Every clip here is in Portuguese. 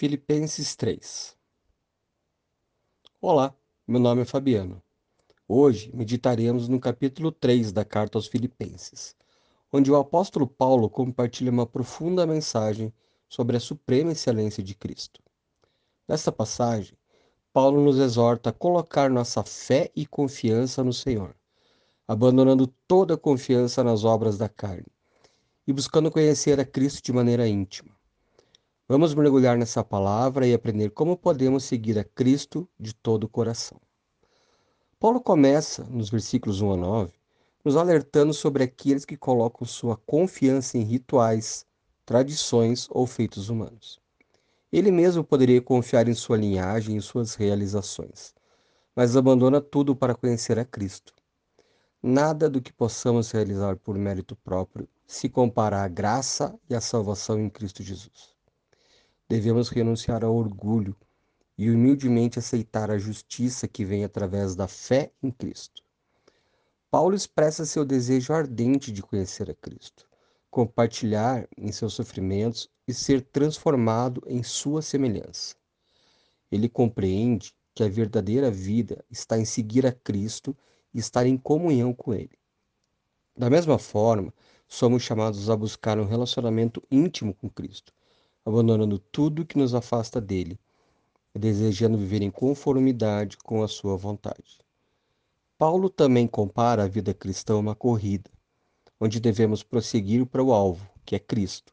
Filipenses 3 Olá, meu nome é Fabiano. Hoje meditaremos no capítulo 3 da carta aos Filipenses, onde o apóstolo Paulo compartilha uma profunda mensagem sobre a suprema excelência de Cristo. Nesta passagem, Paulo nos exorta a colocar nossa fé e confiança no Senhor, abandonando toda a confiança nas obras da carne e buscando conhecer a Cristo de maneira íntima. Vamos mergulhar nessa palavra e aprender como podemos seguir a Cristo de todo o coração. Paulo começa, nos versículos 1 a 9, nos alertando sobre aqueles que colocam sua confiança em rituais, tradições ou feitos humanos. Ele mesmo poderia confiar em sua linhagem e suas realizações, mas abandona tudo para conhecer a Cristo. Nada do que possamos realizar por mérito próprio se compara à graça e à salvação em Cristo Jesus devemos renunciar ao orgulho e humildemente aceitar a justiça que vem através da fé em Cristo. Paulo expressa seu desejo ardente de conhecer a Cristo, compartilhar em seus sofrimentos e ser transformado em sua semelhança. Ele compreende que a verdadeira vida está em seguir a Cristo e estar em comunhão com Ele. Da mesma forma, somos chamados a buscar um relacionamento íntimo com Cristo, abandonando tudo que nos afasta dele, desejando viver em conformidade com a sua vontade. Paulo também compara a vida cristã a uma corrida, onde devemos prosseguir para o alvo, que é Cristo.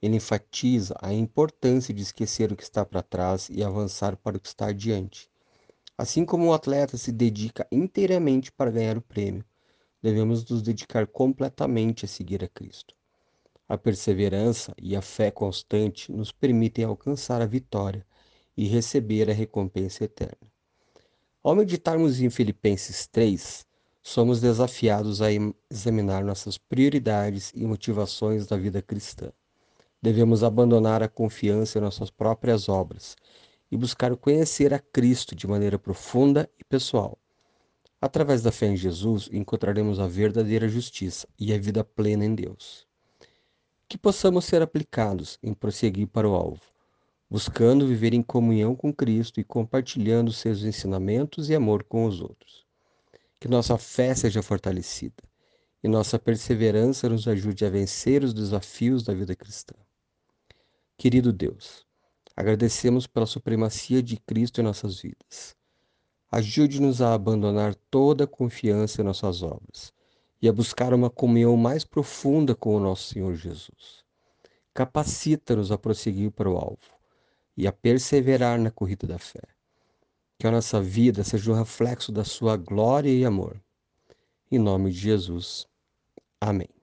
Ele enfatiza a importância de esquecer o que está para trás e avançar para o que está adiante. Assim como o atleta se dedica inteiramente para ganhar o prêmio, devemos nos dedicar completamente a seguir a Cristo. A perseverança e a fé constante nos permitem alcançar a vitória e receber a recompensa eterna. Ao meditarmos em Filipenses 3, somos desafiados a examinar nossas prioridades e motivações da vida cristã. Devemos abandonar a confiança em nossas próprias obras e buscar conhecer a Cristo de maneira profunda e pessoal. Através da fé em Jesus, encontraremos a verdadeira justiça e a vida plena em Deus possamos ser aplicados em prosseguir para o alvo, buscando viver em comunhão com Cristo e compartilhando seus ensinamentos e amor com os outros. Que nossa fé seja fortalecida e nossa perseverança nos ajude a vencer os desafios da vida cristã. Querido Deus, agradecemos pela supremacia de Cristo em nossas vidas. Ajude-nos a abandonar toda a confiança em nossas obras e a buscar uma comunhão mais profunda com o nosso Senhor Jesus. Capacita-nos a prosseguir para o alvo e a perseverar na corrida da fé. Que a nossa vida seja um reflexo da sua glória e amor. Em nome de Jesus. Amém.